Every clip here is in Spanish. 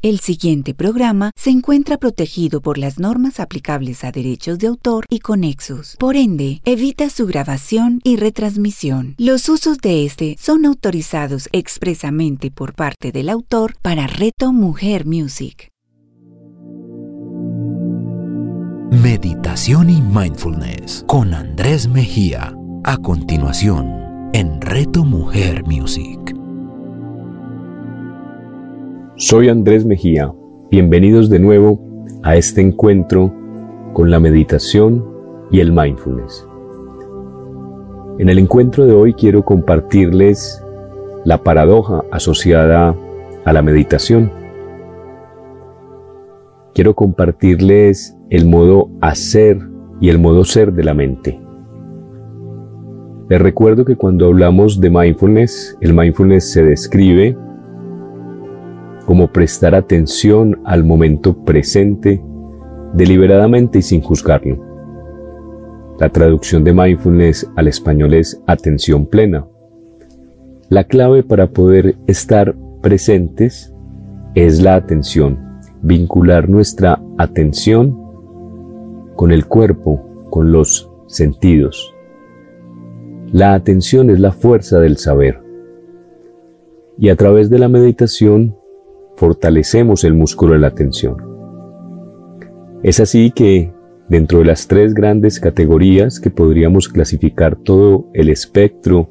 El siguiente programa se encuentra protegido por las normas aplicables a derechos de autor y conexos. Por ende, evita su grabación y retransmisión. Los usos de este son autorizados expresamente por parte del autor para Reto Mujer Music. Meditación y Mindfulness con Andrés Mejía. A continuación, en Reto Mujer Music. Soy Andrés Mejía. Bienvenidos de nuevo a este encuentro con la meditación y el mindfulness. En el encuentro de hoy quiero compartirles la paradoja asociada a la meditación. Quiero compartirles el modo hacer y el modo ser de la mente. Les recuerdo que cuando hablamos de mindfulness, el mindfulness se describe como prestar atención al momento presente deliberadamente y sin juzgarlo. La traducción de mindfulness al español es atención plena. La clave para poder estar presentes es la atención, vincular nuestra atención con el cuerpo, con los sentidos. La atención es la fuerza del saber. Y a través de la meditación fortalecemos el músculo de la atención. Es así que, dentro de las tres grandes categorías que podríamos clasificar todo el espectro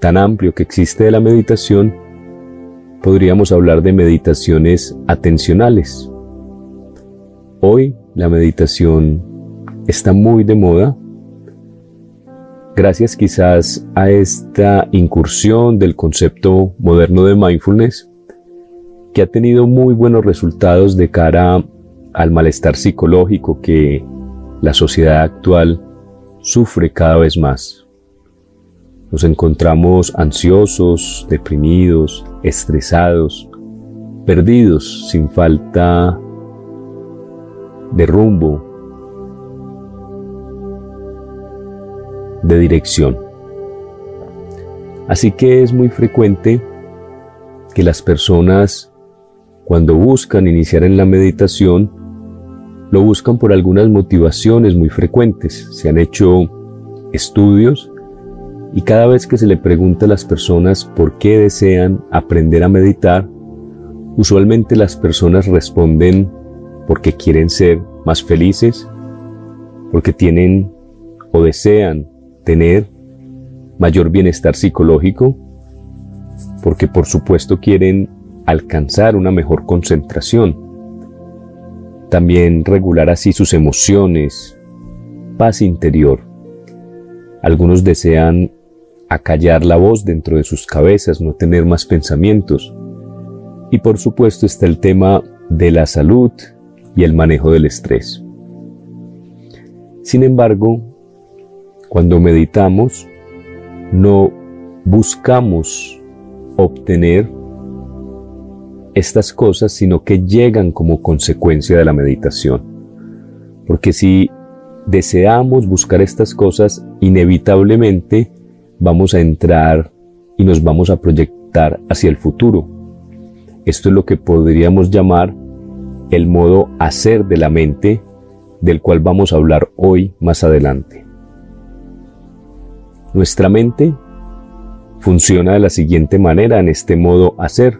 tan amplio que existe de la meditación, podríamos hablar de meditaciones atencionales. Hoy la meditación está muy de moda gracias quizás a esta incursión del concepto moderno de mindfulness que ha tenido muy buenos resultados de cara al malestar psicológico que la sociedad actual sufre cada vez más. Nos encontramos ansiosos, deprimidos, estresados, perdidos, sin falta de rumbo, de dirección. Así que es muy frecuente que las personas cuando buscan iniciar en la meditación, lo buscan por algunas motivaciones muy frecuentes. Se han hecho estudios y cada vez que se le pregunta a las personas por qué desean aprender a meditar, usualmente las personas responden porque quieren ser más felices, porque tienen o desean tener mayor bienestar psicológico, porque por supuesto quieren alcanzar una mejor concentración, también regular así sus emociones, paz interior. Algunos desean acallar la voz dentro de sus cabezas, no tener más pensamientos. Y por supuesto está el tema de la salud y el manejo del estrés. Sin embargo, cuando meditamos, no buscamos obtener estas cosas, sino que llegan como consecuencia de la meditación. Porque si deseamos buscar estas cosas, inevitablemente vamos a entrar y nos vamos a proyectar hacia el futuro. Esto es lo que podríamos llamar el modo hacer de la mente, del cual vamos a hablar hoy más adelante. Nuestra mente funciona de la siguiente manera en este modo hacer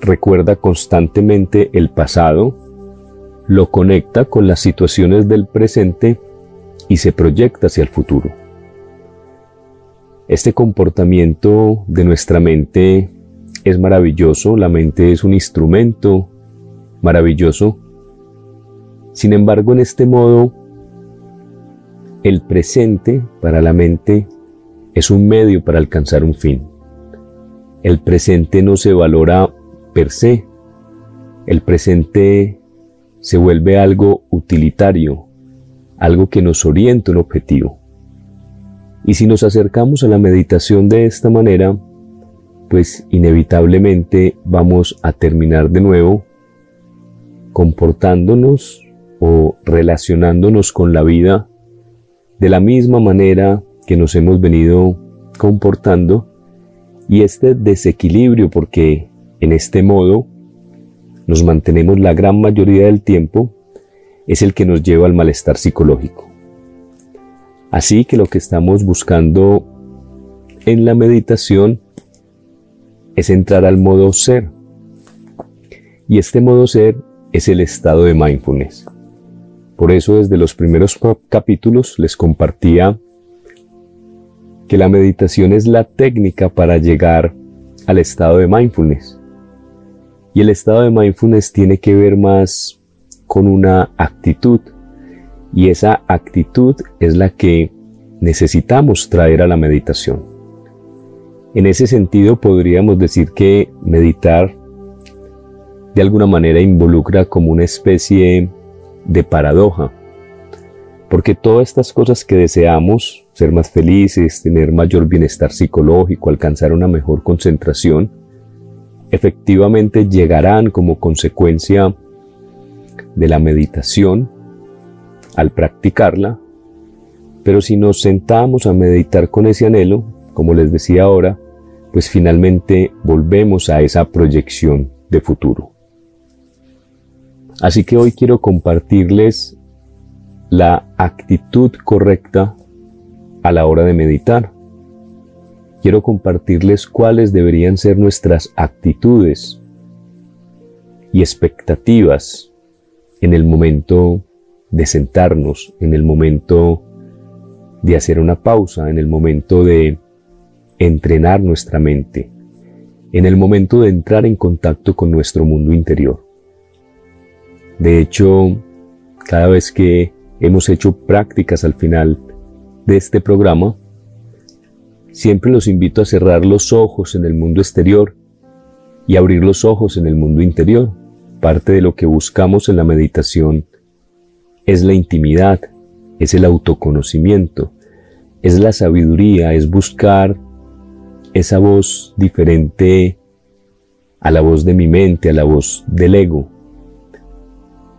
recuerda constantemente el pasado, lo conecta con las situaciones del presente y se proyecta hacia el futuro. Este comportamiento de nuestra mente es maravilloso, la mente es un instrumento maravilloso. Sin embargo, en este modo, el presente para la mente es un medio para alcanzar un fin. El presente no se valora per se. El presente se vuelve algo utilitario, algo que nos orienta un objetivo. Y si nos acercamos a la meditación de esta manera, pues inevitablemente vamos a terminar de nuevo comportándonos o relacionándonos con la vida de la misma manera que nos hemos venido comportando y este desequilibrio porque en este modo nos mantenemos la gran mayoría del tiempo es el que nos lleva al malestar psicológico. Así que lo que estamos buscando en la meditación es entrar al modo ser. Y este modo ser es el estado de mindfulness. Por eso desde los primeros capítulos les compartía que la meditación es la técnica para llegar al estado de mindfulness. Y el estado de mindfulness tiene que ver más con una actitud y esa actitud es la que necesitamos traer a la meditación. En ese sentido podríamos decir que meditar de alguna manera involucra como una especie de paradoja, porque todas estas cosas que deseamos, ser más felices, tener mayor bienestar psicológico, alcanzar una mejor concentración, efectivamente llegarán como consecuencia de la meditación al practicarla, pero si nos sentamos a meditar con ese anhelo, como les decía ahora, pues finalmente volvemos a esa proyección de futuro. Así que hoy quiero compartirles la actitud correcta a la hora de meditar. Quiero compartirles cuáles deberían ser nuestras actitudes y expectativas en el momento de sentarnos, en el momento de hacer una pausa, en el momento de entrenar nuestra mente, en el momento de entrar en contacto con nuestro mundo interior. De hecho, cada vez que hemos hecho prácticas al final de este programa, siempre los invito a cerrar los ojos en el mundo exterior y abrir los ojos en el mundo interior. Parte de lo que buscamos en la meditación es la intimidad, es el autoconocimiento, es la sabiduría, es buscar esa voz diferente a la voz de mi mente, a la voz del ego,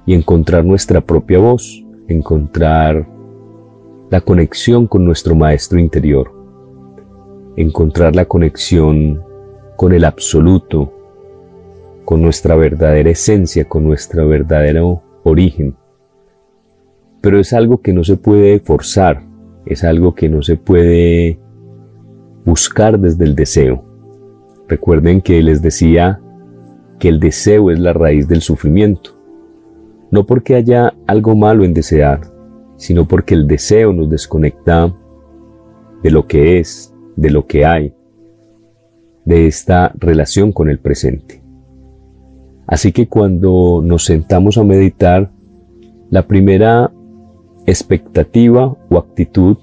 y encontrar nuestra propia voz, encontrar la conexión con nuestro maestro interior, encontrar la conexión con el absoluto, con nuestra verdadera esencia, con nuestro verdadero origen. Pero es algo que no se puede forzar, es algo que no se puede buscar desde el deseo. Recuerden que les decía que el deseo es la raíz del sufrimiento. No porque haya algo malo en desear, sino porque el deseo nos desconecta de lo que es, de lo que hay, de esta relación con el presente. Así que cuando nos sentamos a meditar, la primera expectativa o actitud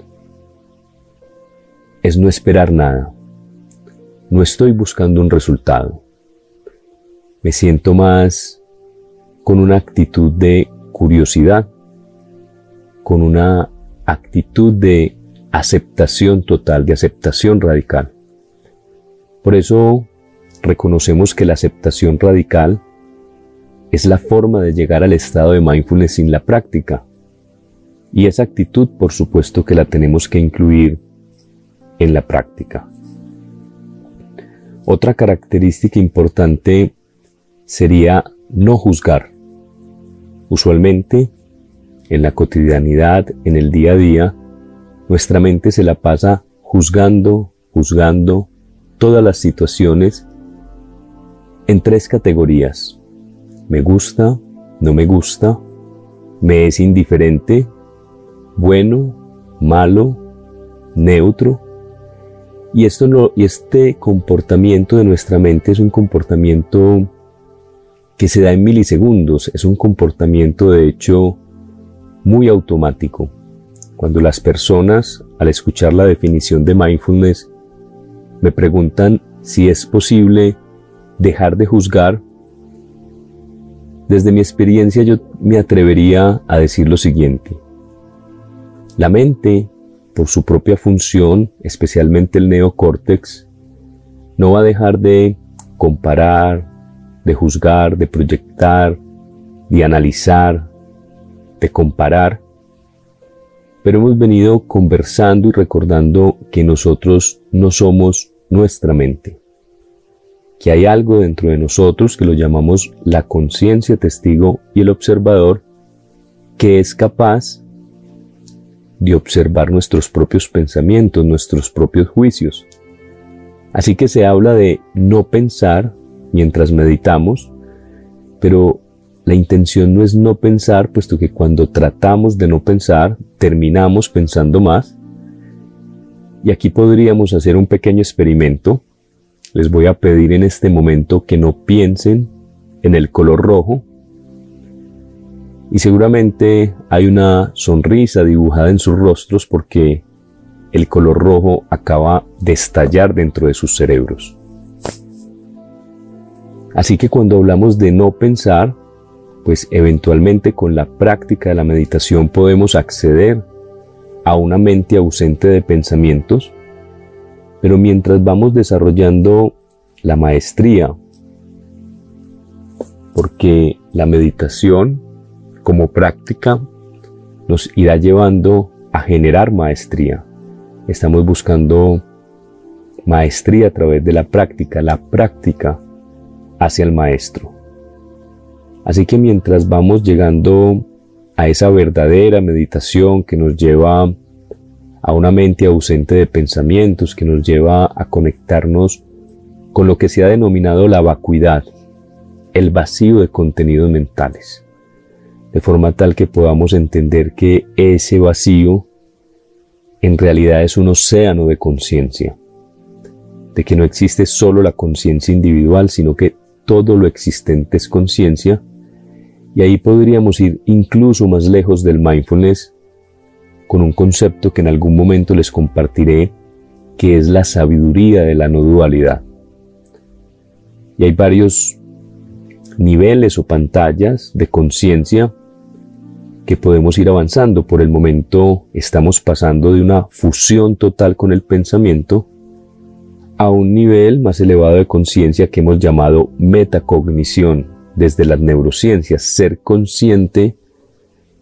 es no esperar nada. No estoy buscando un resultado. Me siento más con una actitud de curiosidad, con una actitud de aceptación total, de aceptación radical. Por eso reconocemos que la aceptación radical es la forma de llegar al estado de mindfulness sin la práctica. Y esa actitud, por supuesto, que la tenemos que incluir en la práctica. Otra característica importante sería no juzgar. Usualmente, en la cotidianidad, en el día a día, nuestra mente se la pasa juzgando, juzgando todas las situaciones en tres categorías me gusta, no me gusta, me es indiferente, bueno, malo, neutro. Y, esto no, y este comportamiento de nuestra mente es un comportamiento que se da en milisegundos, es un comportamiento de hecho muy automático. Cuando las personas, al escuchar la definición de mindfulness, me preguntan si es posible dejar de juzgar desde mi experiencia yo me atrevería a decir lo siguiente. La mente, por su propia función, especialmente el neocórtex, no va a dejar de comparar, de juzgar, de proyectar, de analizar, de comparar, pero hemos venido conversando y recordando que nosotros no somos nuestra mente. que hay algo dentro de nosotros que lo llamamos la conciencia testigo y el observador que es capaz de observar nuestros propios pensamientos, nuestros propios juicios. Así que se habla de no pensar mientras meditamos, pero la intención no es no pensar, puesto que cuando tratamos de no pensar, terminamos pensando más. Y aquí podríamos hacer un pequeño experimento. Les voy a pedir en este momento que no piensen en el color rojo. Y seguramente hay una sonrisa dibujada en sus rostros porque el color rojo acaba de estallar dentro de sus cerebros. Así que cuando hablamos de no pensar, pues eventualmente con la práctica de la meditación podemos acceder a una mente ausente de pensamientos, pero mientras vamos desarrollando la maestría, porque la meditación como práctica nos irá llevando a generar maestría. Estamos buscando maestría a través de la práctica, la práctica hacia el maestro. Así que mientras vamos llegando a esa verdadera meditación que nos lleva a una mente ausente de pensamientos, que nos lleva a conectarnos con lo que se ha denominado la vacuidad, el vacío de contenidos mentales, de forma tal que podamos entender que ese vacío en realidad es un océano de conciencia, de que no existe solo la conciencia individual, sino que todo lo existente es conciencia y ahí podríamos ir incluso más lejos del mindfulness con un concepto que en algún momento les compartiré, que es la sabiduría de la no dualidad. Y hay varios niveles o pantallas de conciencia que podemos ir avanzando. Por el momento estamos pasando de una fusión total con el pensamiento a un nivel más elevado de conciencia que hemos llamado metacognición desde las neurociencias, ser consciente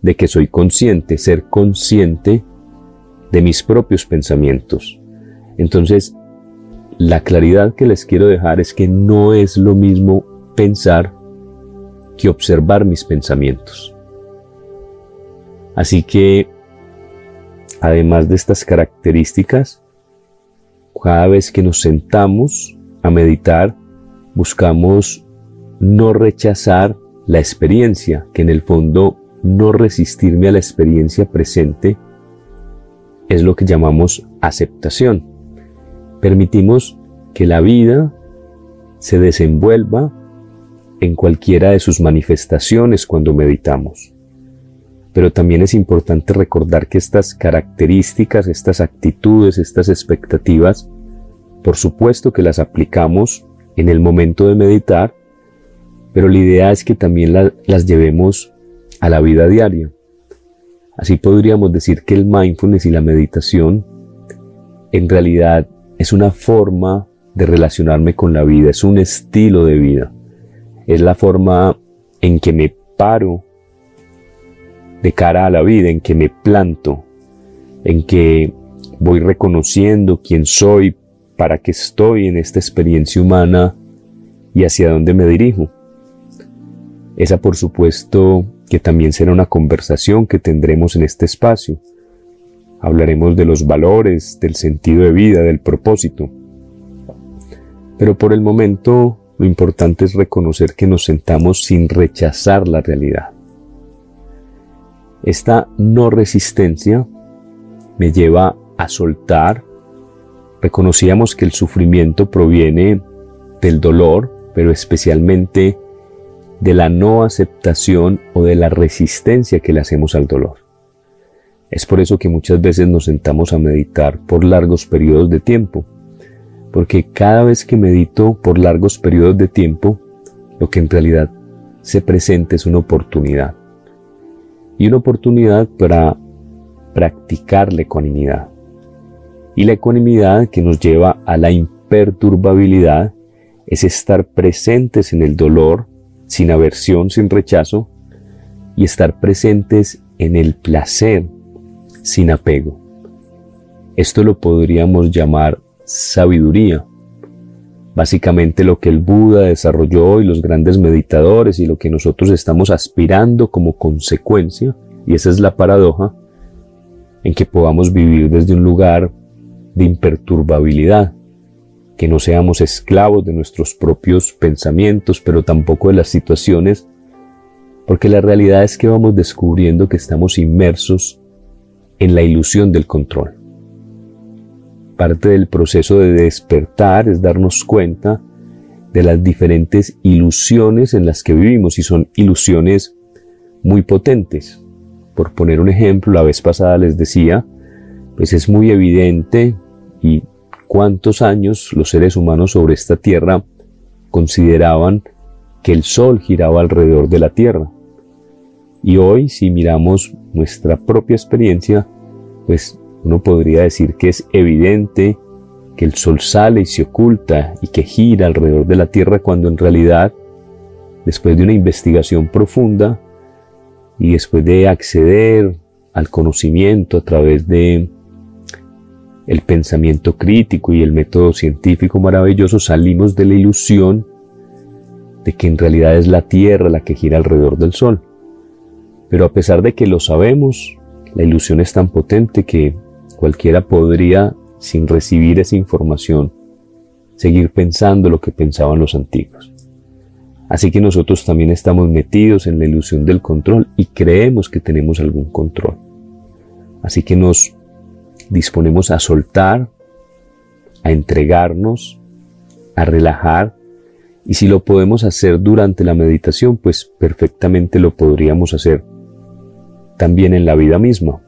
de que soy consciente, ser consciente de mis propios pensamientos. Entonces, la claridad que les quiero dejar es que no es lo mismo pensar que observar mis pensamientos. Así que, además de estas características, cada vez que nos sentamos a meditar, buscamos no rechazar la experiencia, que en el fondo no resistirme a la experiencia presente es lo que llamamos aceptación. Permitimos que la vida se desenvuelva en cualquiera de sus manifestaciones cuando meditamos. Pero también es importante recordar que estas características, estas actitudes, estas expectativas, por supuesto que las aplicamos en el momento de meditar, pero la idea es que también las llevemos a la vida diaria. Así podríamos decir que el mindfulness y la meditación en realidad es una forma de relacionarme con la vida, es un estilo de vida. Es la forma en que me paro de cara a la vida, en que me planto, en que voy reconociendo quién soy, para qué estoy en esta experiencia humana y hacia dónde me dirijo. Esa por supuesto que también será una conversación que tendremos en este espacio. Hablaremos de los valores, del sentido de vida, del propósito. Pero por el momento lo importante es reconocer que nos sentamos sin rechazar la realidad. Esta no resistencia me lleva a soltar. Reconocíamos que el sufrimiento proviene del dolor, pero especialmente de la no aceptación o de la resistencia que le hacemos al dolor. Es por eso que muchas veces nos sentamos a meditar por largos periodos de tiempo, porque cada vez que medito por largos periodos de tiempo, lo que en realidad se presenta es una oportunidad. Y una oportunidad para practicar la ecuanimidad. Y la ecuanimidad que nos lleva a la imperturbabilidad es estar presentes en el dolor sin aversión, sin rechazo, y estar presentes en el placer, sin apego. Esto lo podríamos llamar sabiduría, básicamente lo que el Buda desarrolló y los grandes meditadores y lo que nosotros estamos aspirando como consecuencia, y esa es la paradoja, en que podamos vivir desde un lugar de imperturbabilidad, que no seamos esclavos de nuestros propios pensamientos, pero tampoco de las situaciones, porque la realidad es que vamos descubriendo que estamos inmersos en la ilusión del control. Parte del proceso de despertar es darnos cuenta de las diferentes ilusiones en las que vivimos y son ilusiones muy potentes. Por poner un ejemplo, la vez pasada les decía, pues es muy evidente y cuántos años los seres humanos sobre esta tierra consideraban que el Sol giraba alrededor de la Tierra. Y hoy, si miramos nuestra propia experiencia, pues uno podría decir que es evidente que el Sol sale y se oculta y que gira alrededor de la Tierra cuando en realidad, después de una investigación profunda y después de acceder al conocimiento a través de el pensamiento crítico y el método científico maravilloso, salimos de la ilusión de que en realidad es la Tierra la que gira alrededor del Sol. Pero a pesar de que lo sabemos, la ilusión es tan potente que cualquiera podría, sin recibir esa información, seguir pensando lo que pensaban los antiguos. Así que nosotros también estamos metidos en la ilusión del control y creemos que tenemos algún control. Así que nos disponemos a soltar, a entregarnos, a relajar. Y si lo podemos hacer durante la meditación, pues perfectamente lo podríamos hacer también en la vida misma.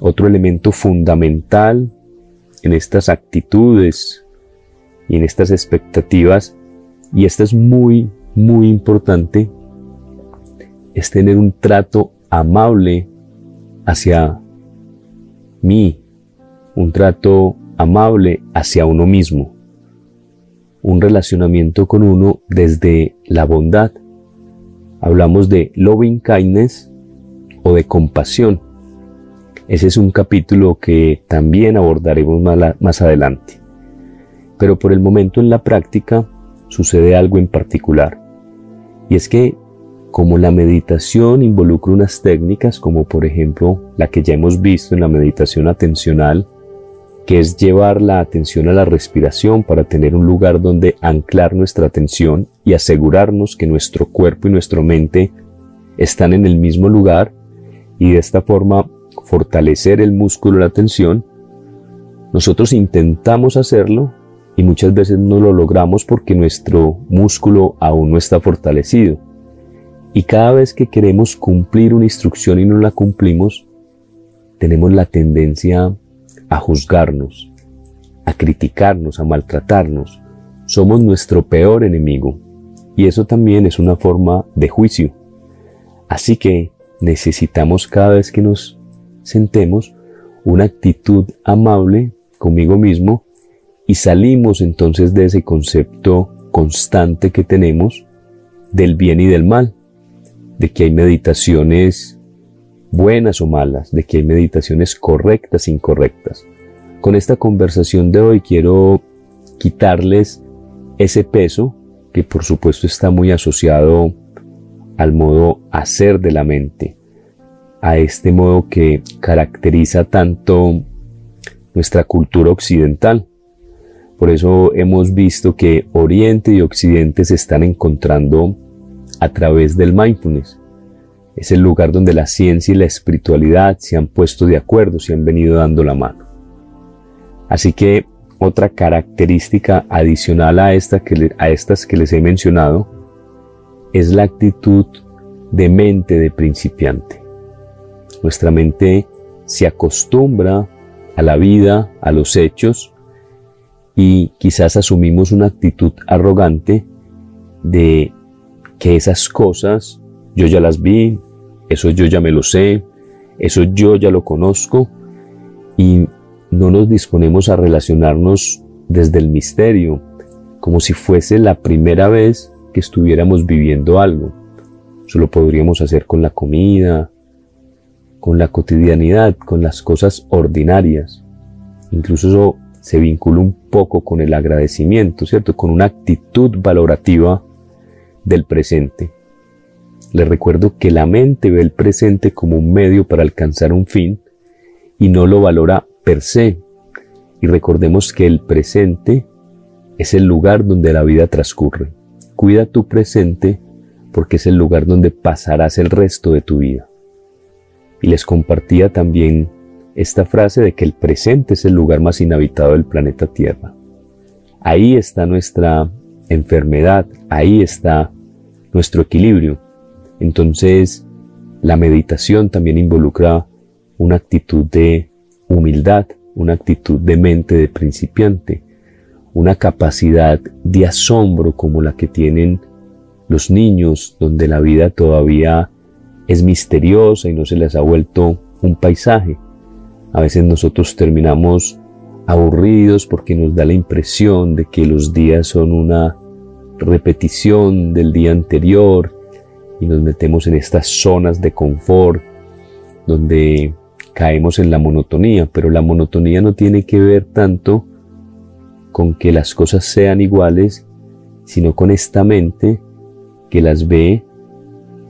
Otro elemento fundamental en estas actitudes y en estas expectativas, y esta es muy, muy importante, es tener un trato amable hacia mí, un trato amable hacia uno mismo, un relacionamiento con uno desde la bondad. Hablamos de loving kindness o de compasión. Ese es un capítulo que también abordaremos más, adelante. Pero por el momento en la práctica sucede algo en particular. Y es que como la meditación involucra unas técnicas como por ejemplo la que ya hemos visto en la meditación atencional, que es llevar la atención a la respiración para tener un lugar donde anclar nuestra atención y asegurarnos que nuestro cuerpo y nuestra mente están en el mismo lugar y de esta forma fortalecer el músculo de la atención, nosotros intentamos hacerlo y muchas veces no lo logramos porque nuestro músculo aún no está fortalecido. Y cada vez que queremos cumplir una instrucción y no la cumplimos, tenemos la tendencia a juzgarnos, a criticarnos, a maltratarnos. Somos nuestro peor enemigo. Y eso también es una forma de juicio. Así que necesitamos cada vez que nos sentemos una actitud amable conmigo mismo y salimos entonces de ese concepto constante que tenemos del bien y del mal de que hay meditaciones buenas o malas, de que hay meditaciones correctas e incorrectas. Con esta conversación de hoy quiero quitarles ese peso que por supuesto está muy asociado al modo hacer de la mente, a este modo que caracteriza tanto nuestra cultura occidental. Por eso hemos visto que Oriente y Occidente se están encontrando a través del mindfulness. Es el lugar donde la ciencia y la espiritualidad se han puesto de acuerdo, se han venido dando la mano. Así que otra característica adicional a, esta que, a estas que les he mencionado es la actitud de mente de principiante. Nuestra mente se acostumbra a la vida, a los hechos, y quizás asumimos una actitud arrogante de que esas cosas yo ya las vi, eso yo ya me lo sé, eso yo ya lo conozco y no nos disponemos a relacionarnos desde el misterio, como si fuese la primera vez que estuviéramos viviendo algo. Eso lo podríamos hacer con la comida, con la cotidianidad, con las cosas ordinarias. Incluso eso se vincula un poco con el agradecimiento, ¿cierto? Con una actitud valorativa del presente. Les recuerdo que la mente ve el presente como un medio para alcanzar un fin y no lo valora per se. Y recordemos que el presente es el lugar donde la vida transcurre. Cuida tu presente porque es el lugar donde pasarás el resto de tu vida. Y les compartía también esta frase de que el presente es el lugar más inhabitado del planeta Tierra. Ahí está nuestra enfermedad, ahí está nuestro equilibrio. Entonces, la meditación también involucra una actitud de humildad, una actitud de mente de principiante, una capacidad de asombro como la que tienen los niños, donde la vida todavía es misteriosa y no se les ha vuelto un paisaje. A veces nosotros terminamos aburridos porque nos da la impresión de que los días son una repetición del día anterior y nos metemos en estas zonas de confort donde caemos en la monotonía, pero la monotonía no tiene que ver tanto con que las cosas sean iguales, sino con esta mente que las ve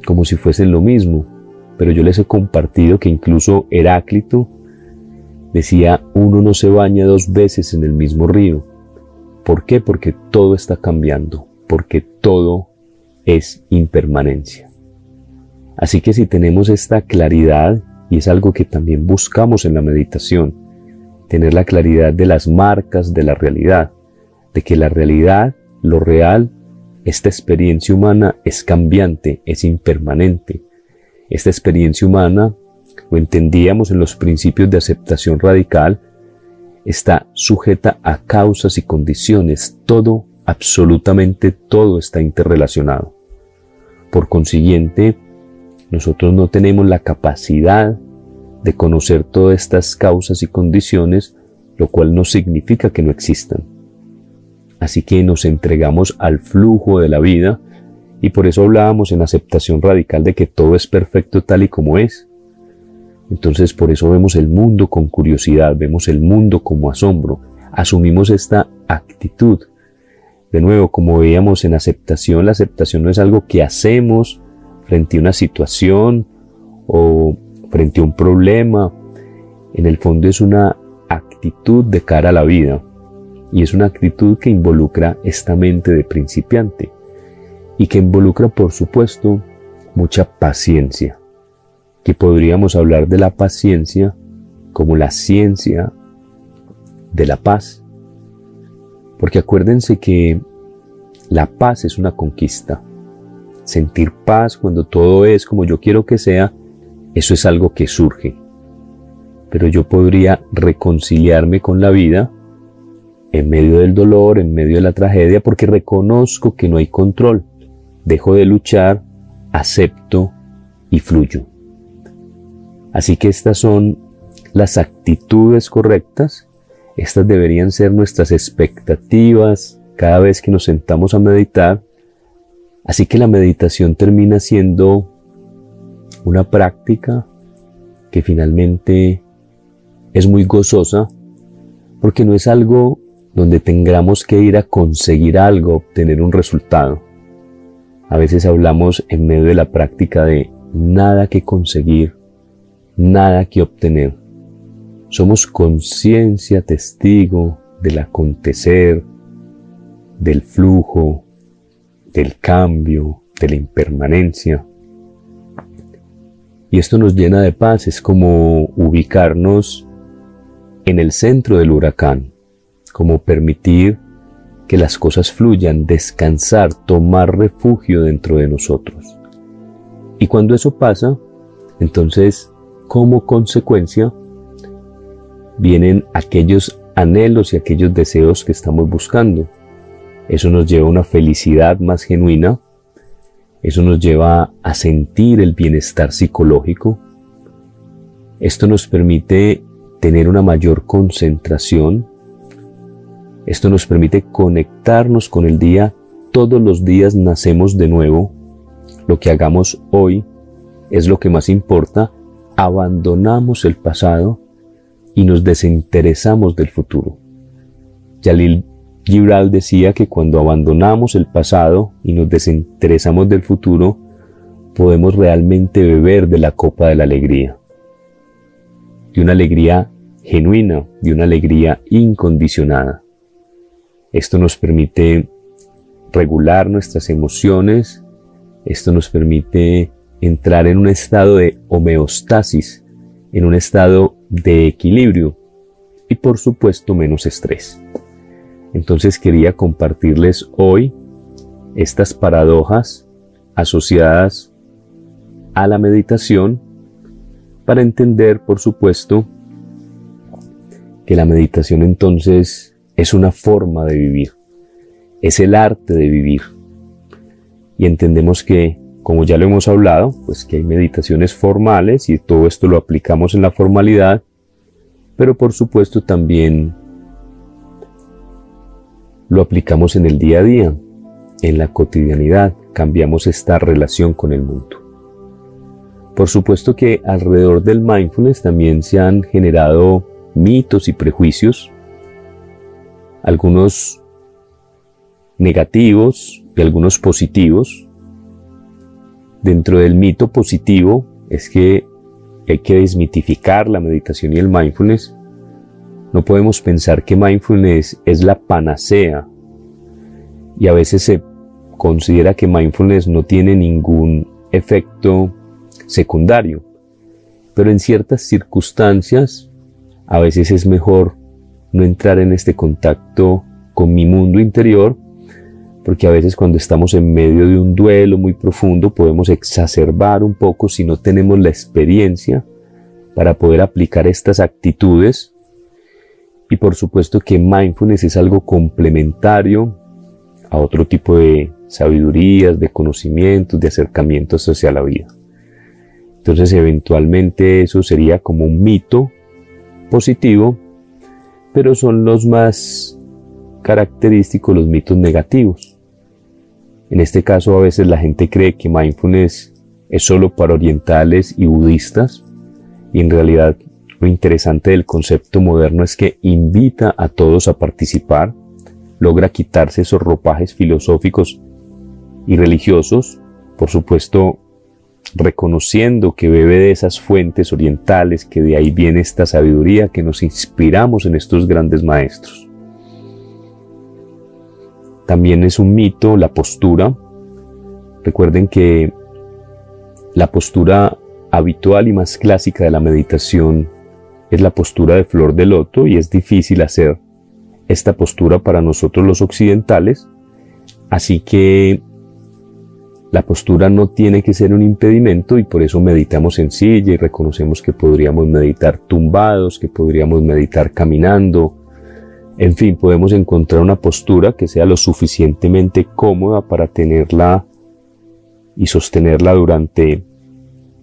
como si fuesen lo mismo. Pero yo les he compartido que incluso Heráclito decía, uno no se baña dos veces en el mismo río. ¿Por qué? Porque todo está cambiando, porque todo es impermanencia. Así que si tenemos esta claridad, y es algo que también buscamos en la meditación, tener la claridad de las marcas de la realidad, de que la realidad, lo real, esta experiencia humana es cambiante, es impermanente. Esta experiencia humana, lo entendíamos en los principios de aceptación radical, está sujeta a causas y condiciones. Todo, absolutamente todo está interrelacionado. Por consiguiente, nosotros no tenemos la capacidad de conocer todas estas causas y condiciones, lo cual no significa que no existan. Así que nos entregamos al flujo de la vida y por eso hablábamos en aceptación radical de que todo es perfecto tal y como es. Entonces por eso vemos el mundo con curiosidad, vemos el mundo como asombro, asumimos esta actitud. De nuevo, como veíamos en aceptación, la aceptación no es algo que hacemos frente a una situación o frente a un problema. En el fondo es una actitud de cara a la vida y es una actitud que involucra esta mente de principiante y que involucra por supuesto mucha paciencia, que podríamos hablar de la paciencia como la ciencia de la paz. Porque acuérdense que la paz es una conquista. Sentir paz cuando todo es como yo quiero que sea, eso es algo que surge. Pero yo podría reconciliarme con la vida en medio del dolor, en medio de la tragedia, porque reconozco que no hay control. Dejo de luchar, acepto y fluyo. Así que estas son las actitudes correctas. Estas deberían ser nuestras expectativas cada vez que nos sentamos a meditar Así que la meditación termina siendo una práctica que finalmente es muy gozosa porque no es algo donde tengamos que ir a conseguir algo, obtener un resultado. A veces hablamos en medio de la práctica de nada que conseguir, nada que obtener. Somos conciencia, testigo del acontecer, del flujo, del cambio, de la impermanencia. Y esto nos llena de paz, es como ubicarnos en el centro del huracán, como permitir que las cosas fluyan, descansar, tomar refugio dentro de nosotros. Y cuando eso pasa, entonces, como consecuencia, vienen aquellos anhelos y aquellos deseos que estamos buscando. Eso nos lleva a una felicidad más genuina. Eso nos lleva a sentir el bienestar psicológico. Esto nos permite tener una mayor concentración. Esto nos permite conectarnos con el día. Todos los días nacemos de nuevo. Lo que hagamos hoy es lo que más importa. Abandonamos el pasado y nos desinteresamos del futuro. Jalil Gibral decía que cuando abandonamos el pasado y nos desinteresamos del futuro, podemos realmente beber de la copa de la alegría. De una alegría genuina, de una alegría incondicionada. Esto nos permite regular nuestras emociones, esto nos permite entrar en un estado de homeostasis, en un estado de equilibrio y por supuesto menos estrés. Entonces quería compartirles hoy estas paradojas asociadas a la meditación para entender, por supuesto, que la meditación entonces es una forma de vivir, es el arte de vivir. Y entendemos que, como ya lo hemos hablado, pues que hay meditaciones formales y todo esto lo aplicamos en la formalidad, pero por supuesto también lo aplicamos en el día a día, en la cotidianidad, cambiamos esta relación con el mundo. Por supuesto que alrededor del mindfulness también se han generado mitos y prejuicios, algunos negativos y algunos positivos. Dentro del mito positivo es que hay que desmitificar la meditación y el mindfulness no podemos pensar que mindfulness es la panacea y a veces se considera que mindfulness no tiene ningún efecto secundario. Pero en ciertas circunstancias a veces es mejor no entrar en este contacto con mi mundo interior porque a veces cuando estamos en medio de un duelo muy profundo podemos exacerbar un poco si no tenemos la experiencia para poder aplicar estas actitudes y por supuesto que mindfulness es algo complementario a otro tipo de sabidurías, de conocimientos, de acercamientos hacia la vida. Entonces eventualmente eso sería como un mito positivo, pero son los más característicos los mitos negativos. En este caso a veces la gente cree que mindfulness es solo para orientales y budistas y en realidad lo interesante del concepto moderno es que invita a todos a participar, logra quitarse esos ropajes filosóficos y religiosos, por supuesto reconociendo que bebe de esas fuentes orientales, que de ahí viene esta sabiduría, que nos inspiramos en estos grandes maestros. También es un mito la postura. Recuerden que la postura habitual y más clásica de la meditación es la postura de flor de loto y es difícil hacer esta postura para nosotros los occidentales. Así que la postura no tiene que ser un impedimento y por eso meditamos en silla y reconocemos que podríamos meditar tumbados, que podríamos meditar caminando. En fin, podemos encontrar una postura que sea lo suficientemente cómoda para tenerla y sostenerla durante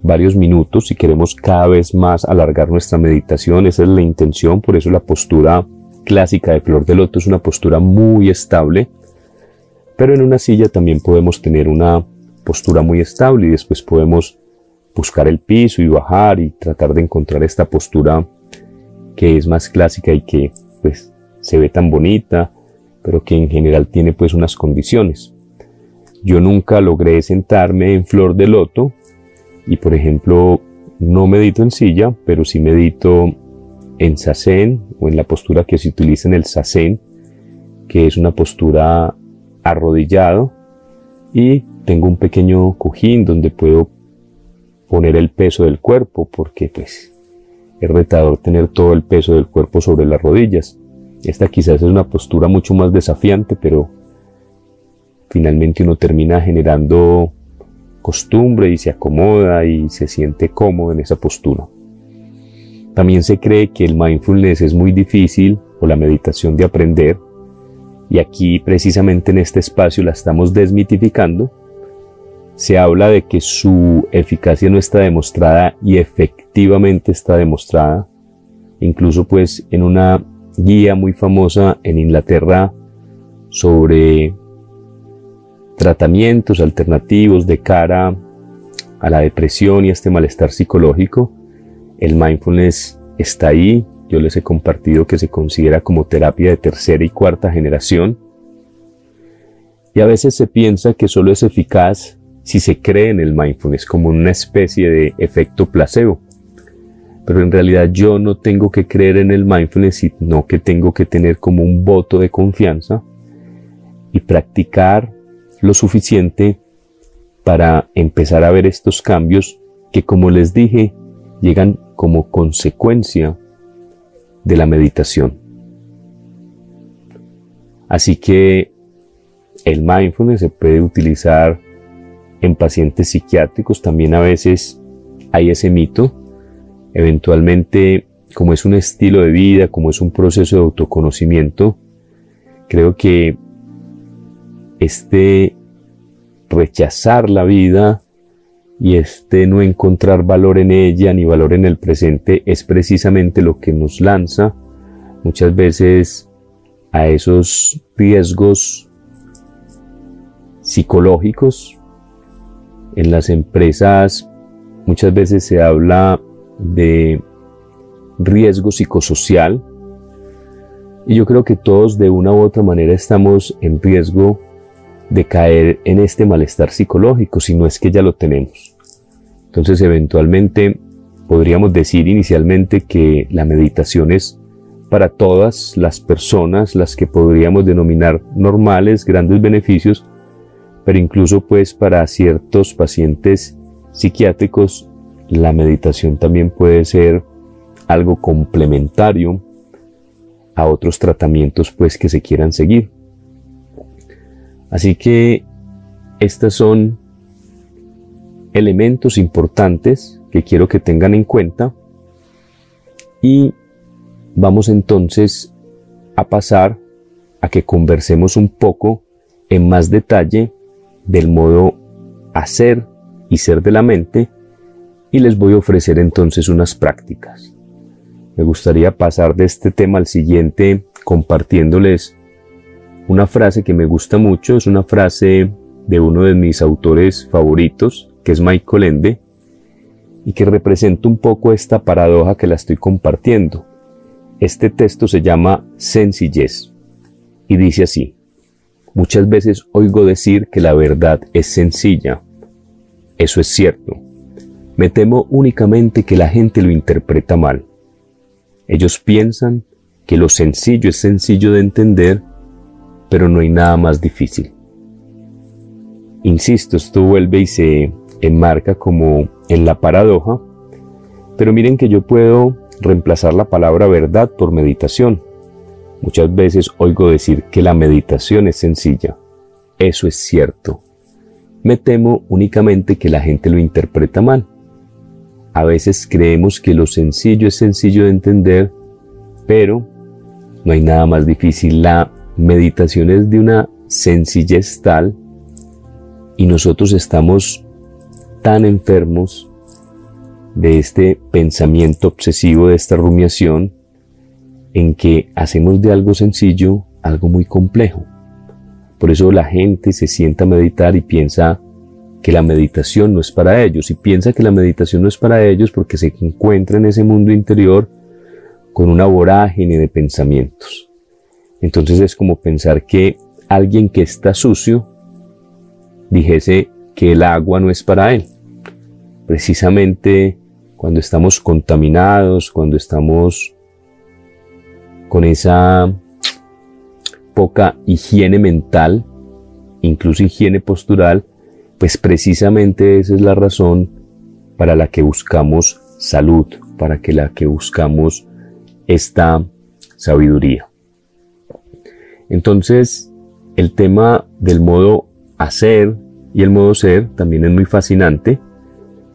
varios minutos si queremos cada vez más alargar nuestra meditación. Esa es la intención, por eso la postura clásica de flor de loto es una postura muy estable. Pero en una silla también podemos tener una postura muy estable y después podemos buscar el piso y bajar y tratar de encontrar esta postura que es más clásica y que pues se ve tan bonita, pero que en general tiene pues unas condiciones. Yo nunca logré sentarme en flor de loto y por ejemplo, no medito en silla, pero sí medito en sasen o en la postura que se utiliza en el sasen, que es una postura arrodillado y tengo un pequeño cojín donde puedo poner el peso del cuerpo porque pues es retador tener todo el peso del cuerpo sobre las rodillas. Esta quizás es una postura mucho más desafiante, pero finalmente uno termina generando costumbre y se acomoda y se siente cómodo en esa postura. También se cree que el mindfulness es muy difícil o la meditación de aprender y aquí precisamente en este espacio la estamos desmitificando. Se habla de que su eficacia no está demostrada y efectivamente está demostrada. Incluso pues en una guía muy famosa en Inglaterra sobre tratamientos alternativos de cara a la depresión y a este malestar psicológico. El mindfulness está ahí yo les he compartido que se considera como terapia de tercera y cuarta generación. Y a veces se piensa que solo es eficaz si se cree en el mindfulness como una especie de efecto placebo. Pero en realidad yo no tengo que creer en el mindfulness, sino que tengo que tener como un voto de confianza y practicar lo suficiente para empezar a ver estos cambios que como les dije llegan como consecuencia de la meditación. Así que el mindfulness se puede utilizar en pacientes psiquiátricos, también a veces hay ese mito. Eventualmente, como es un estilo de vida, como es un proceso de autoconocimiento, creo que este rechazar la vida y este no encontrar valor en ella ni valor en el presente es precisamente lo que nos lanza muchas veces a esos riesgos psicológicos. En las empresas muchas veces se habla de riesgo psicosocial y yo creo que todos de una u otra manera estamos en riesgo de caer en este malestar psicológico, si no es que ya lo tenemos. Entonces, eventualmente, podríamos decir inicialmente que la meditación es para todas las personas, las que podríamos denominar normales, grandes beneficios, pero incluso pues para ciertos pacientes psiquiátricos, la meditación también puede ser algo complementario a otros tratamientos pues que se quieran seguir. Así que estos son elementos importantes que quiero que tengan en cuenta y vamos entonces a pasar a que conversemos un poco en más detalle del modo hacer y ser de la mente y les voy a ofrecer entonces unas prácticas. Me gustaría pasar de este tema al siguiente compartiéndoles una frase que me gusta mucho es una frase de uno de mis autores favoritos, que es Michael Ende, y que representa un poco esta paradoja que la estoy compartiendo. Este texto se llama Sencillez y dice así, muchas veces oigo decir que la verdad es sencilla. Eso es cierto. Me temo únicamente que la gente lo interpreta mal. Ellos piensan que lo sencillo es sencillo de entender pero no hay nada más difícil. Insisto, esto vuelve y se enmarca como en la paradoja, pero miren que yo puedo reemplazar la palabra verdad por meditación. Muchas veces oigo decir que la meditación es sencilla. Eso es cierto. Me temo únicamente que la gente lo interpreta mal. A veces creemos que lo sencillo es sencillo de entender, pero no hay nada más difícil. La meditaciones de una sencillez tal y nosotros estamos tan enfermos de este pensamiento obsesivo, de esta rumiación, en que hacemos de algo sencillo algo muy complejo. Por eso la gente se sienta a meditar y piensa que la meditación no es para ellos y piensa que la meditación no es para ellos porque se encuentra en ese mundo interior con una vorágine de pensamientos. Entonces es como pensar que alguien que está sucio dijese que el agua no es para él. Precisamente cuando estamos contaminados, cuando estamos con esa poca higiene mental, incluso higiene postural, pues precisamente esa es la razón para la que buscamos salud, para que la que buscamos esta sabiduría. Entonces, el tema del modo hacer y el modo ser también es muy fascinante.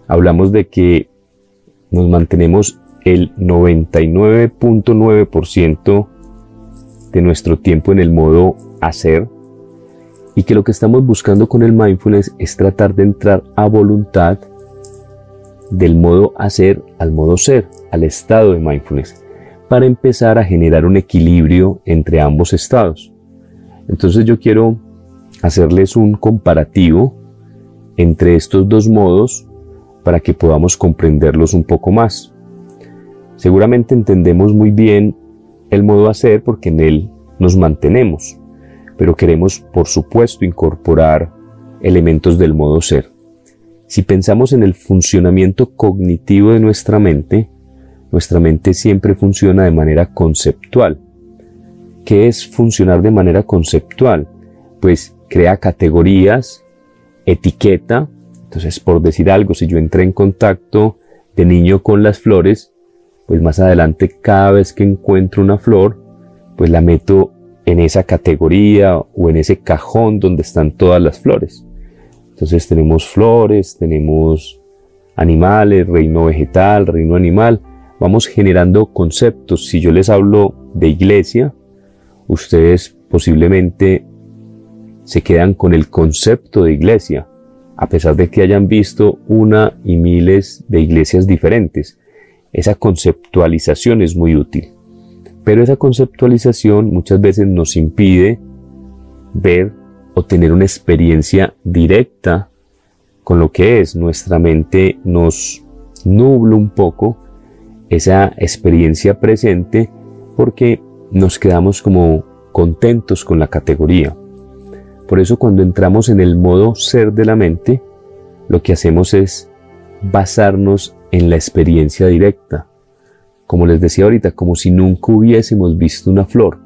Hablamos de que nos mantenemos el 99.9% de nuestro tiempo en el modo hacer y que lo que estamos buscando con el mindfulness es tratar de entrar a voluntad del modo hacer al modo ser, al estado de mindfulness para empezar a generar un equilibrio entre ambos estados. Entonces yo quiero hacerles un comparativo entre estos dos modos para que podamos comprenderlos un poco más. Seguramente entendemos muy bien el modo hacer porque en él nos mantenemos, pero queremos por supuesto incorporar elementos del modo ser. Si pensamos en el funcionamiento cognitivo de nuestra mente, nuestra mente siempre funciona de manera conceptual. ¿Qué es funcionar de manera conceptual? Pues crea categorías, etiqueta. Entonces, por decir algo, si yo entré en contacto de niño con las flores, pues más adelante cada vez que encuentro una flor, pues la meto en esa categoría o en ese cajón donde están todas las flores. Entonces tenemos flores, tenemos animales, reino vegetal, reino animal. Vamos generando conceptos. Si yo les hablo de iglesia, ustedes posiblemente se quedan con el concepto de iglesia, a pesar de que hayan visto una y miles de iglesias diferentes. Esa conceptualización es muy útil. Pero esa conceptualización muchas veces nos impide ver o tener una experiencia directa con lo que es. Nuestra mente nos nubla un poco esa experiencia presente porque nos quedamos como contentos con la categoría. Por eso cuando entramos en el modo ser de la mente, lo que hacemos es basarnos en la experiencia directa. Como les decía ahorita, como si nunca hubiésemos visto una flor.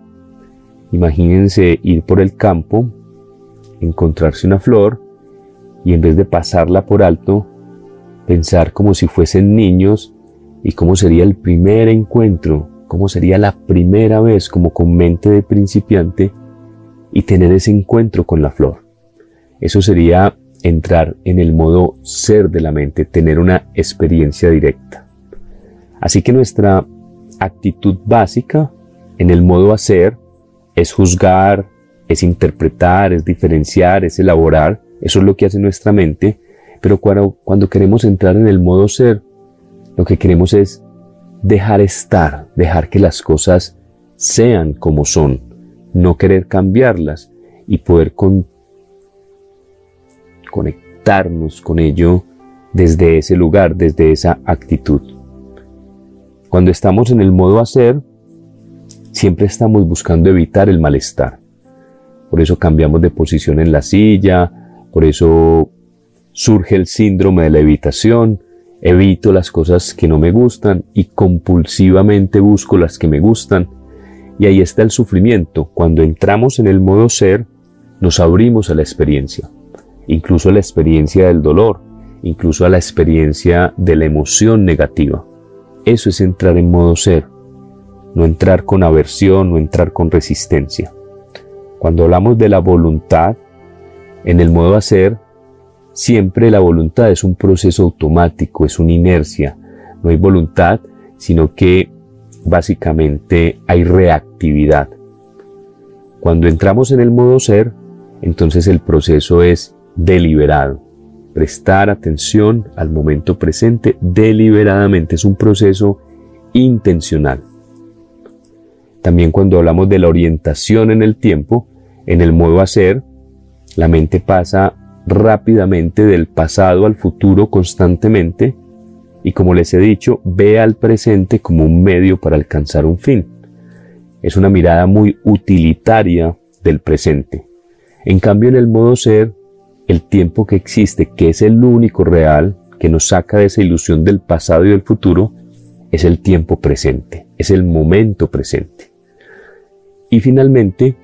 Imagínense ir por el campo, encontrarse una flor y en vez de pasarla por alto, pensar como si fuesen niños y cómo sería el primer encuentro, cómo sería la primera vez como con mente de principiante y tener ese encuentro con la flor. Eso sería entrar en el modo ser de la mente, tener una experiencia directa. Así que nuestra actitud básica en el modo hacer es juzgar, es interpretar, es diferenciar, es elaborar, eso es lo que hace nuestra mente, pero cuando, queremos entrar en el modo ser, lo que queremos es dejar estar, dejar que las cosas sean como son, no querer cambiarlas y poder con, conectarnos con ello desde ese lugar, desde esa actitud. Cuando estamos en el modo hacer, siempre estamos buscando evitar el malestar. Por eso cambiamos de posición en la silla, por eso surge el síndrome de la evitación, evito las cosas que no me gustan y compulsivamente busco las que me gustan. Y ahí está el sufrimiento. Cuando entramos en el modo ser, nos abrimos a la experiencia incluso a la experiencia del dolor, incluso a la experiencia de la emoción negativa. Eso es entrar en modo ser, no entrar con aversión, no entrar con resistencia. Cuando hablamos de la voluntad, en el modo hacer, siempre la voluntad es un proceso automático, es una inercia. No hay voluntad, sino que básicamente hay reactividad. Cuando entramos en el modo ser, entonces el proceso es deliberado. Prestar atención al momento presente deliberadamente es un proceso intencional. También cuando hablamos de la orientación en el tiempo, en el modo hacer, la mente pasa rápidamente del pasado al futuro constantemente y como les he dicho, ve al presente como un medio para alcanzar un fin. Es una mirada muy utilitaria del presente. En cambio, en el modo ser, el tiempo que existe, que es el único real, que nos saca de esa ilusión del pasado y del futuro, es el tiempo presente, es el momento presente. Y finalmente,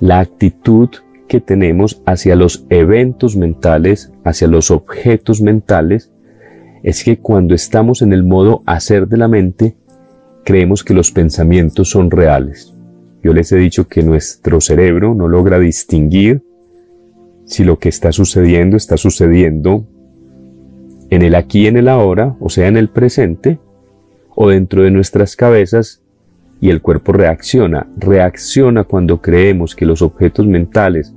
la actitud que tenemos hacia los eventos mentales, hacia los objetos mentales, es que cuando estamos en el modo hacer de la mente, creemos que los pensamientos son reales. Yo les he dicho que nuestro cerebro no logra distinguir si lo que está sucediendo está sucediendo en el aquí en el ahora, o sea, en el presente, o dentro de nuestras cabezas, y el cuerpo reacciona. Reacciona cuando creemos que los objetos mentales,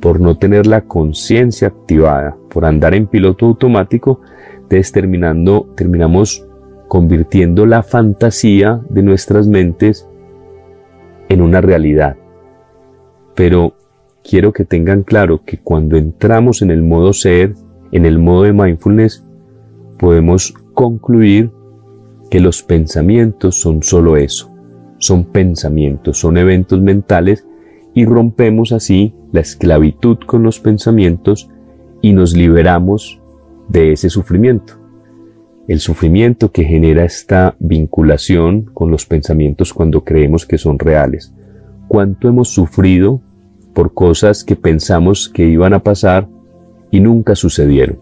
por no tener la conciencia activada, por andar en piloto automático, terminando, terminamos convirtiendo la fantasía de nuestras mentes en una realidad. Pero quiero que tengan claro que cuando entramos en el modo ser, en el modo de mindfulness, podemos concluir que los pensamientos son solo eso, son pensamientos, son eventos mentales y rompemos así la esclavitud con los pensamientos y nos liberamos de ese sufrimiento. El sufrimiento que genera esta vinculación con los pensamientos cuando creemos que son reales. ¿Cuánto hemos sufrido por cosas que pensamos que iban a pasar y nunca sucedieron?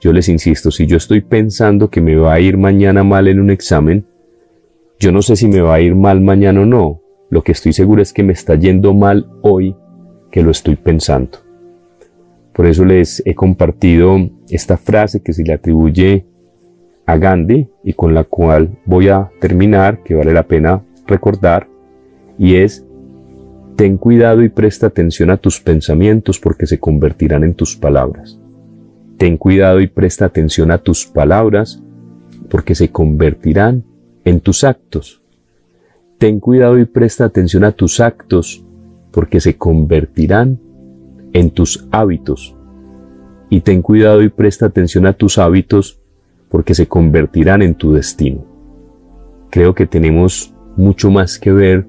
Yo les insisto, si yo estoy pensando que me va a ir mañana mal en un examen, yo no sé si me va a ir mal mañana o no. Lo que estoy seguro es que me está yendo mal hoy que lo estoy pensando. Por eso les he compartido esta frase que se le atribuye a Gandhi y con la cual voy a terminar, que vale la pena recordar, y es, ten cuidado y presta atención a tus pensamientos porque se convertirán en tus palabras. Ten cuidado y presta atención a tus palabras porque se convertirán en tus actos. Ten cuidado y presta atención a tus actos porque se convertirán en tus hábitos. Y ten cuidado y presta atención a tus hábitos porque se convertirán en tu destino. Creo que tenemos mucho más que ver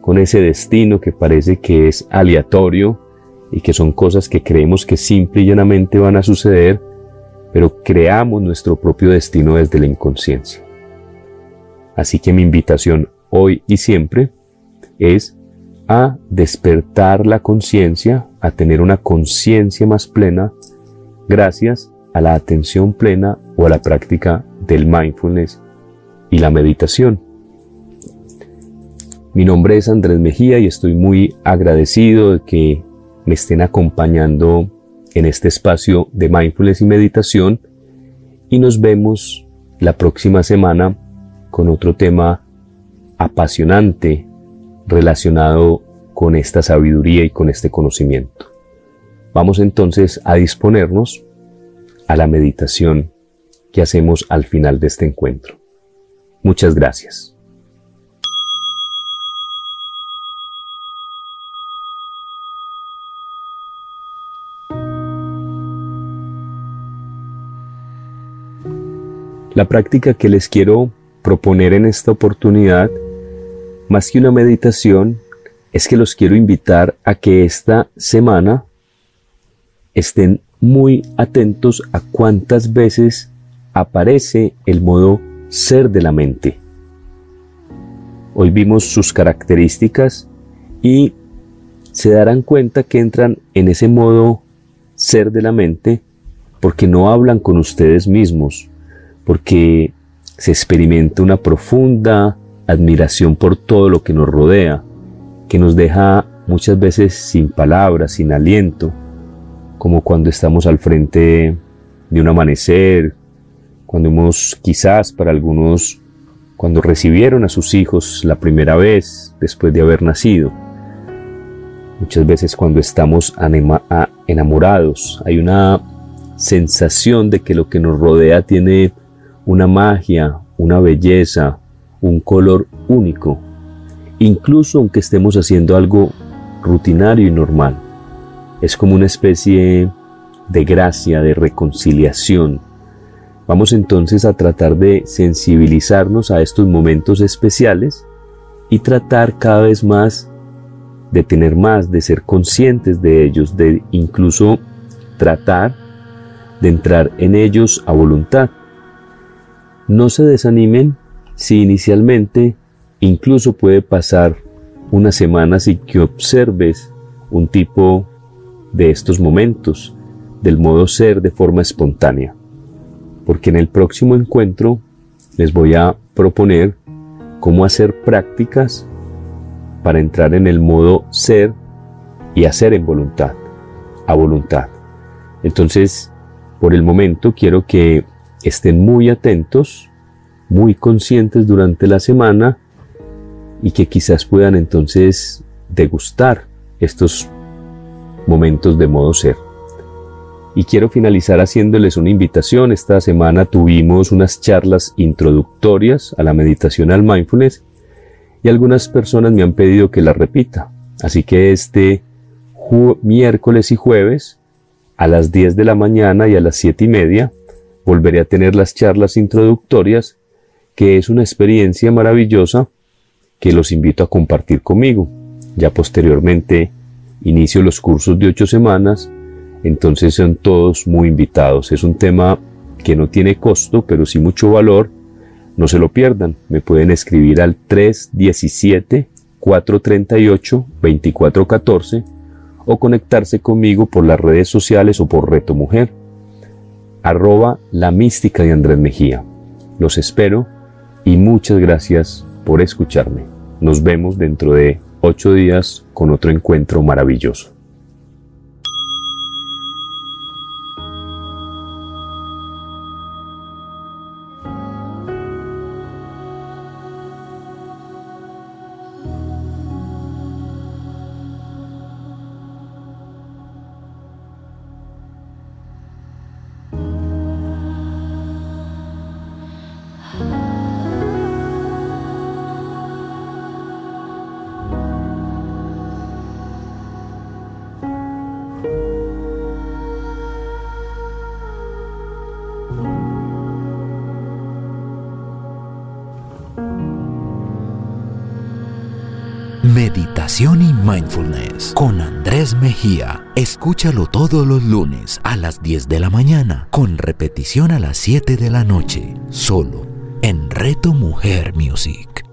con ese destino que parece que es aleatorio y que son cosas que creemos que simple y llanamente van a suceder, pero creamos nuestro propio destino desde la inconsciencia. Así que mi invitación hoy y siempre es a despertar la conciencia, a tener una conciencia más plena, gracias a la atención plena o a la práctica del mindfulness y la meditación. Mi nombre es Andrés Mejía y estoy muy agradecido de que me estén acompañando en este espacio de mindfulness y meditación y nos vemos la próxima semana con otro tema apasionante relacionado con esta sabiduría y con este conocimiento. Vamos entonces a disponernos a la meditación que hacemos al final de este encuentro. Muchas gracias. La práctica que les quiero proponer en esta oportunidad más que una meditación, es que los quiero invitar a que esta semana estén muy atentos a cuántas veces aparece el modo ser de la mente. Hoy vimos sus características y se darán cuenta que entran en ese modo ser de la mente porque no hablan con ustedes mismos, porque se experimenta una profunda admiración por todo lo que nos rodea, que nos deja muchas veces sin palabras, sin aliento, como cuando estamos al frente de un amanecer, cuando hemos quizás para algunos, cuando recibieron a sus hijos la primera vez después de haber nacido. Muchas veces cuando estamos enamorados hay una sensación de que lo que nos rodea tiene una magia, una belleza, un color único, incluso aunque estemos haciendo algo rutinario y normal. Es como una especie de gracia, de reconciliación. Vamos entonces a tratar de sensibilizarnos a estos momentos especiales y tratar cada vez más de tener más, de ser conscientes de ellos, de incluso tratar de entrar en ellos a voluntad. No se desanimen si inicialmente incluso puede pasar una semana sin que observes un tipo de estos momentos, del modo ser de forma espontánea. Porque en el próximo encuentro les voy a proponer cómo hacer prácticas para entrar en el modo ser y hacer en voluntad, a voluntad. Entonces, por el momento quiero que estén muy atentos muy conscientes durante la semana y que quizás puedan entonces degustar estos momentos de modo ser. Y quiero finalizar haciéndoles una invitación. Esta semana tuvimos unas charlas introductorias a la meditación al mindfulness y algunas personas me han pedido que las repita. Así que este miércoles y jueves a las 10 de la mañana y a las 7 y media volveré a tener las charlas introductorias que es una experiencia maravillosa que los invito a compartir conmigo. Ya posteriormente inicio los cursos de ocho semanas, entonces son todos muy invitados. Es un tema que no tiene costo, pero sí mucho valor. No se lo pierdan. Me pueden escribir al 317-438-2414 o conectarse conmigo por las redes sociales o por Reto Mujer. Arroba la mística de Andrés Mejía. Los espero y muchas gracias por escucharme. Nos vemos dentro de ocho días con otro encuentro maravilloso. Mindfulness con Andrés Mejía. Escúchalo todos los lunes a las 10 de la mañana, con repetición a las 7 de la noche, solo en Reto Mujer Music.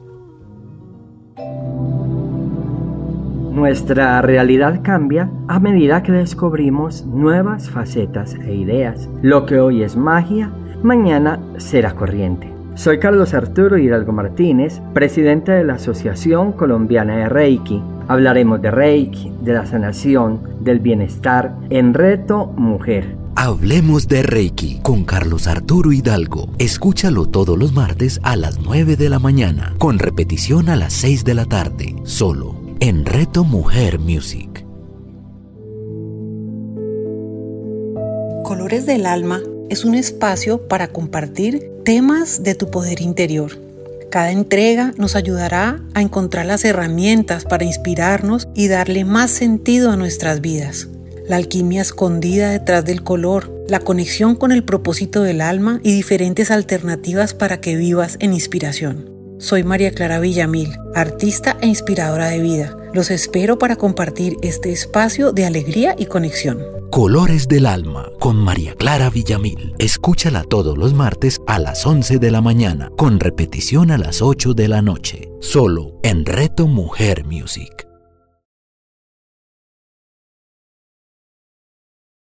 Nuestra realidad cambia a medida que descubrimos nuevas facetas e ideas. Lo que hoy es magia, mañana será corriente. Soy Carlos Arturo Hidalgo Martínez, presidente de la Asociación Colombiana de Reiki. Hablaremos de Reiki, de la sanación, del bienestar en Reto Mujer. Hablemos de Reiki con Carlos Arturo Hidalgo. Escúchalo todos los martes a las 9 de la mañana, con repetición a las 6 de la tarde, solo en Reto Mujer Music. Colores del Alma es un espacio para compartir temas de tu poder interior. Cada entrega nos ayudará a encontrar las herramientas para inspirarnos y darle más sentido a nuestras vidas. La alquimia escondida detrás del color, la conexión con el propósito del alma y diferentes alternativas para que vivas en inspiración. Soy María Clara Villamil, artista e inspiradora de vida. Los espero para compartir este espacio de alegría y conexión. Colores del Alma con María Clara Villamil. Escúchala todos los martes a las 11 de la mañana, con repetición a las 8 de la noche, solo en Reto Mujer Music.